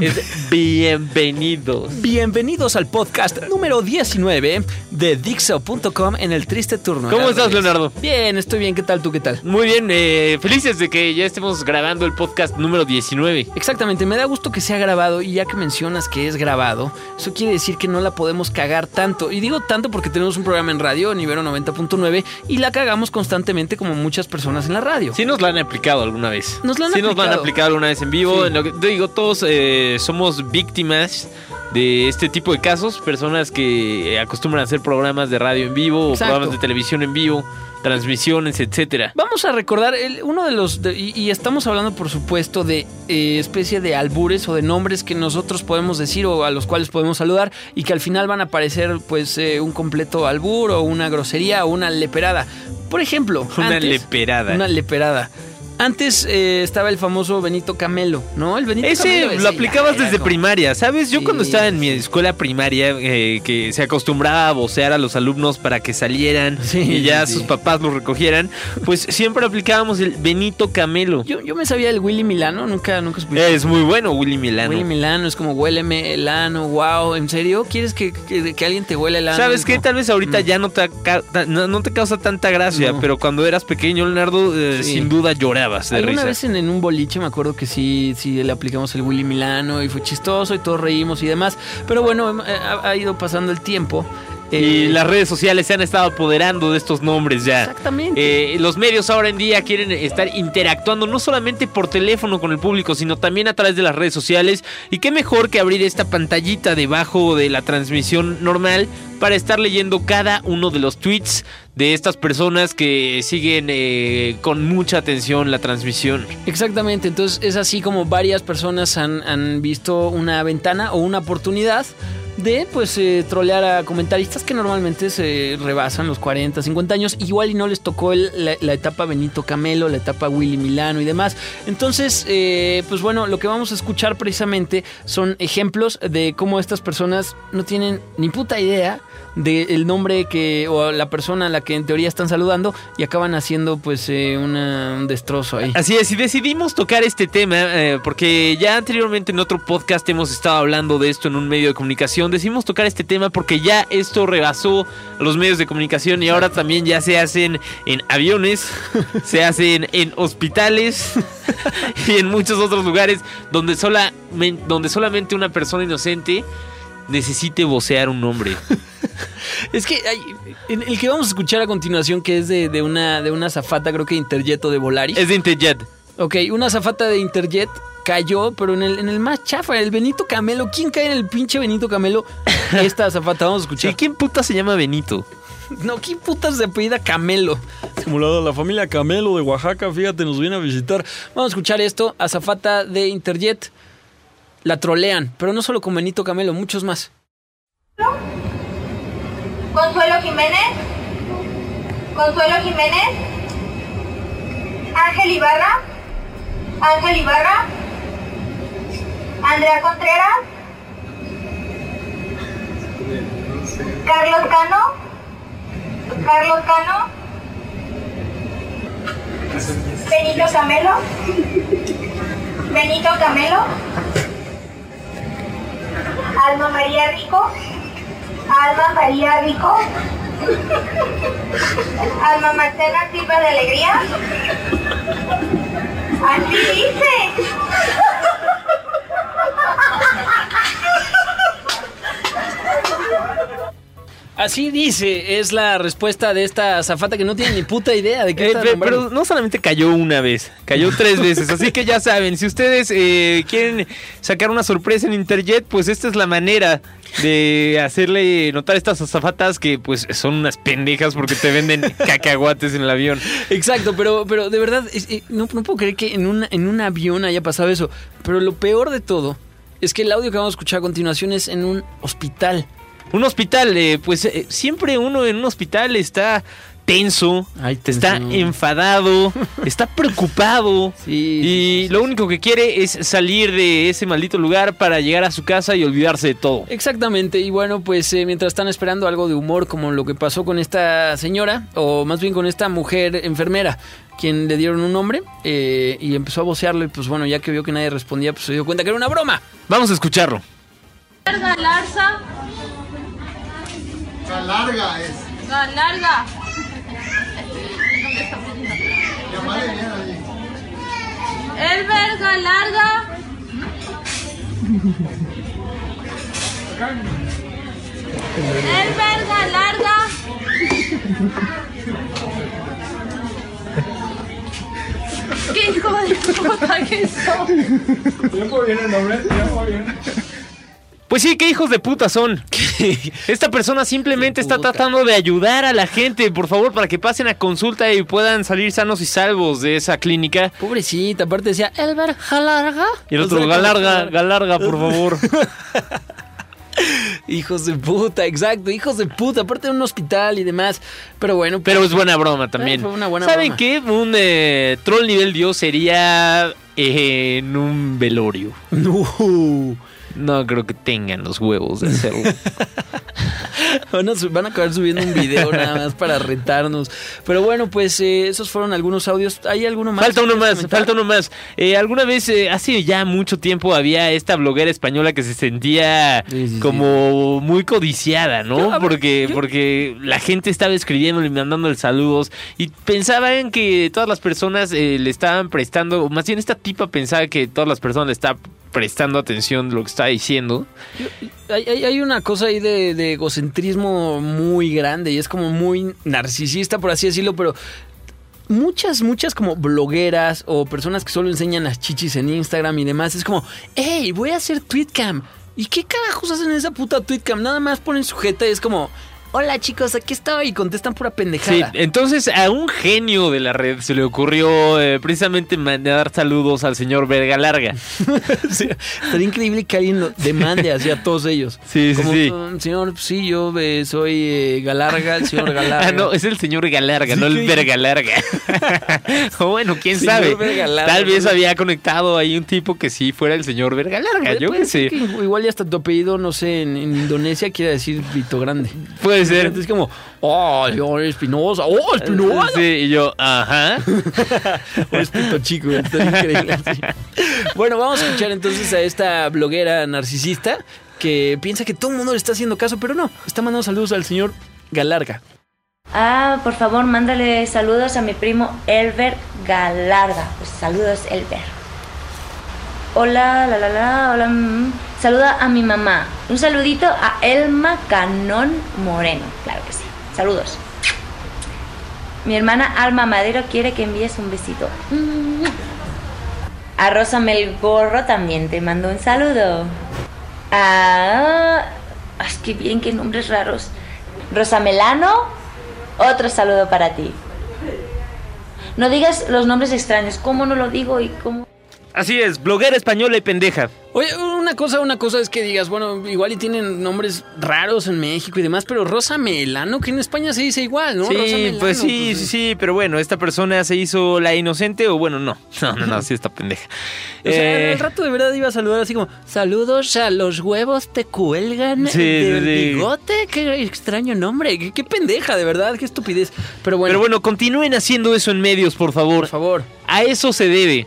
Es bienvenidos. bienvenidos al podcast número 19 de Dixo.com en el triste turno. ¿Cómo estás. Leonardo? Bien, estoy bien. ¿Qué tal tú? ¿Qué tal? Muy bien, eh, felices de que ya estemos grabando el podcast número 19. Exactamente, me da gusto que sea grabado y ya que mencionas que es grabado, eso quiere decir que no la podemos cagar tanto. Y digo tanto porque tenemos un programa en radio, Nivero 90.9, y la cagamos constantemente como muchas personas en la radio. Sí nos la han aplicado alguna vez. Nos la han sí nos la han aplicado. aplicado alguna vez en vivo. Sí. En lo que digo, todos eh, somos víctimas de este tipo de casos. Personas que eh, acostumbran a hacer programas de radio en vivo, o programas de televisión en vivo, transmisiones, etcétera. Vamos a recordar el- uno de los. de- y, y estamos hablando, por supuesto, de eh, especie de albures o de nombres que nosotros podemos decir o a los cuales podemos saludar y que al final van a parecer, pues, eh, un completo albur o una grosería o una leperada. Por ejemplo, Una antes- leperada. Una leperada. Antes eh, estaba el famoso Benito Camelo, ¿no? El Benito Ese Camelo. lo aplicabas desde como- primaria, ¿sabes? Yo Sí, cuando estaba en mi escuela primaria, eh, que se acostumbraba a vocear a los alumnos para que salieran Sí, y ya sí, sus papás los recogieran, pues siempre aplicábamos el Benito Camelo. Yo, yo me sabía el Willy Milano, nunca, nunca escuché. Es muy bueno, Willy Milano. Willy Milano es como huéleme el ano, wow, ¿en serio? ¿Quieres que, que- que alguien te huele el ano? ¿Sabes Es qué? Tal vez ahorita Mm. ya no te, no, no te causa tanta gracia, No. pero cuando eras pequeño, Leonardo, eh, sin duda de Alguna risa. vez en, en un boliche me acuerdo que sí, sí le aplicamos el Willy Milano y fue chistoso y todos reímos y demás. Pero bueno, eh, ha, ha ido pasando el tiempo. Y Eh, las redes sociales se han estado apoderando de estos nombres ya. Exactamente. Eh, los medios ahora en día quieren estar interactuando no solamente por teléfono con el público, sino también a través de las redes sociales. Y qué mejor que abrir esta pantallita debajo de la transmisión normal para estar leyendo cada uno de los tweets de estas personas que siguen eh, con mucha atención la transmisión. Exactamente, entonces es así como varias personas han, han visto una ventana o una oportunidad de pues eh, trolear a comentaristas que normalmente se rebasan los 40, 50 años, igual y no les tocó el- la, etapa Benito Camelo, la etapa Willy Milano y demás. Entonces, eh, pues bueno, lo que vamos a escuchar precisamente son ejemplos de cómo estas personas no tienen ni puta idea del nombre que o la persona a la que en teoría están saludando y acaban haciendo pues eh, un destrozo ahí. Así es, y decidimos tocar este tema eh, porque ya anteriormente en otro podcast hemos estado hablando de esto en un medio de comunicación. Decidimos tocar este tema porque ya esto rebasó los medios de comunicación y ahora también ya se hacen en aviones, se hacen en hospitales y en muchos otros lugares donde, sola, donde solamente una persona inocente necesite vocear un nombre. Es que hay- en el que vamos a escuchar a continuación, que es de, de una de una zafata, creo que Interjet o de Volaris. Es de Interjet. Ok, una zafata de Interjet cayó, pero en el, en el más chafa, el Benito Camelo. ¿Quién cae en el pinche Benito Camelo? Esta zafata, vamos a Sí, escuchar. ¿quién puta se llama Benito? No, ¿quién putas se apellida Camelo? Como la, la familia Camelo de Oaxaca, fíjate, nos viene a visitar. Vamos a escuchar esto, a zafata de Interjet. La trolean, pero no solo con Benito Camelo, muchos más. Consuelo Jiménez. Consuelo Jiménez. Ángel Ibarra. Ángel Ibarra. Andrea Contreras. Carlos Cano. Carlos Cano. Benito Camelo. Benito Camelo. Alma María Rico. Alma María Rico. Alma Marcela Silva de Alegría. Así dice. Así dice, es la respuesta de esta zafata que no tiene ni puta idea de qué Eh, está pe- nombrando. pero no solamente cayó una vez, cayó tres veces. Así que ya saben, si ustedes eh, quieren sacar una sorpresa en Interjet, pues esta es la manera de hacerle notar a estas azafatas que pues son unas pendejas porque te venden cacahuates en el avión. Exacto, pero, pero de verdad, es- eh, no, no puedo creer que en, un- en un avión haya pasado eso. Pero lo peor de todo es que el audio que vamos a escuchar a continuación es en un hospital. Un hospital, eh, pues eh, siempre uno en un hospital está tenso, Ay, está enfadado, está preocupado. Sí, Y lo único que quiere es salir de ese maldito lugar para llegar a su casa y olvidarse de todo. Exactamente, y bueno, pues eh, mientras están esperando algo de humor, como lo que pasó con esta señora, o más bien con esta mujer enfermera, quien le dieron un nombre, eh, y empezó a vocearlo, y pues bueno, ya que vio que nadie respondía, pues se dio cuenta que era una broma. Vamos a escucharlo. Larga es. Galarga. Elber Galarga. Elber Galarga. ¿Qué hijo de puta que son? Pues sí, qué hijos de puta son. Esta persona simplemente está tratando de ayudar a la gente, por favor, para que pasen a consulta y puedan salir sanos y salvos de esa clínica. Pobrecita, aparte decía, Elber Galarga. Y el O otro, sea, galarga, galarga, por favor. Hijos de puta, exacto, hijos de puta, aparte de un hospital y demás. Pero bueno, pues, Pero es buena broma también. Eh, fue una buena ¿Saben broma. qué? Un eh, troll nivel Dios sería eh, en un velorio. no. No creo que tengan los huevos de hacerlo. Van a, su- van a acabar subiendo un video nada más para retarnos. Pero bueno, pues eh, esos fueron algunos audios. ¿Hay alguno más? Falta uno más, comentar? falta uno más. Eh, Alguna vez, eh, hace ya mucho tiempo, había esta bloguera española que se sentía Sí, sí, sí. como muy codiciada, ¿no? Yo, ver, porque, yo- porque la gente estaba escribiéndole y mandándole saludos y pensaban que todas las personas eh, le estaban prestando, más bien esta tipa pensaba que todas las personas le estaban prestando atención lo que estaba diciendo. Hay, una cosa ahí de, de egocentrismo muy grande y es como muy narcisista, por así decirlo, pero muchas, muchas como blogueras o personas que solo enseñan las chichis en Instagram y demás, es como, hey, voy a hacer tweetcam. ¿Y qué carajos hacen en esa puta tweetcam? Nada más ponen sujeta y es como, hola chicos, aquí estoy y contestan pura Sí, pendejada. entonces a un genio de la red se le ocurrió eh, precisamente mandar saludos al señor Verga Larga. Sí, Estaría increíble que alguien lo demande así a todos ellos. Sí, sí, Como, sí. "Um, señor, sí, yo eh, soy eh, Galarga, el señor Galarga. Ah, no, es el señor Galarga, Sí, no el. Verga Larga. o bueno, quién Señor sabe. Verga Larga, Tal vez había conectado ahí un tipo que sí fuera el señor Verga Larga. Yo qué sé. que igual ya hasta tu apellido, no sé, en, en Indonesia quiere decir Vito Grande. Puede ser. Entonces es como, oh, señor Espinosa, oh, Espinosa. Sí, y yo, ajá. O es Pito Chico, está increíble. Bueno, vamos a escuchar entonces a esta bloguera narcisista que piensa que todo el mundo le está haciendo caso, pero no, está mandando saludos al señor Galarga. Ah, por favor, mándale saludos a mi primo Elber Galarga. Pues saludos, Elber. Hola, la la la, hola. Saluda a mi mamá. Un saludito a Elma Canón Moreno. Claro que sí. Saludos. Mi hermana Alma Madero quiere que envíes un besito. A Rosa Melgorro también te mando un saludo. Ah, ay, qué bien, qué nombres raros. Rosa Melano, otro saludo para ti. No digas los nombres extraños. ¿Cómo no lo digo y cómo? Así es, bloguera española y pendeja. Oye, una cosa, una cosa es que digas, bueno, igual y tienen nombres raros en México y demás, pero Rosa Melano, que en España se dice igual, ¿no? sí, Rosa Melano, pues sí, sí, sí, pero bueno, esta persona se hizo la inocente o bueno, no. No, no, no, sí está pendeja. O sea, Eh, al rato de verdad iba a saludar así como, saludos a los huevos te cuelgan Sí, del sí, sí. bigote, qué extraño nombre, qué, qué pendeja, de verdad, qué estupidez. Pero bueno, pero bueno, continúen haciendo eso en medios, por favor. por favor, A eso se debe.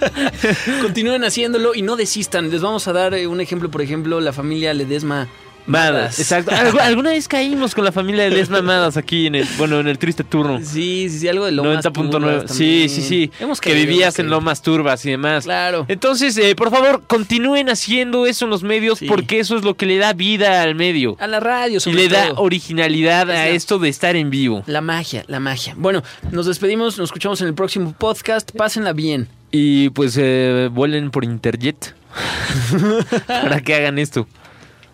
continúen haciéndolo y no desistan. Les vamos a dar eh, un ejemplo, por ejemplo, la familia Ledesma Madas. Exacto. Algu- Alguna vez caímos con la familia de Les Mamadas aquí en el, bueno, en el triste turno. Sí, sí, sí, algo de Lomas 90.9. Turbas Sí, sí, sí. Hemos que caído, vivías hemos en. Lomas Turbas y demás. Claro. Entonces, eh, por favor, continúen haciendo eso en los medios Sí. porque eso es lo que le da vida al medio. A la radio, Y sobre le da originalidad a esto de estar en vivo. La magia, la magia. Bueno, nos despedimos, nos escuchamos en el próximo podcast. Pásenla bien. Y pues eh, vuelen por interjet para que hagan esto.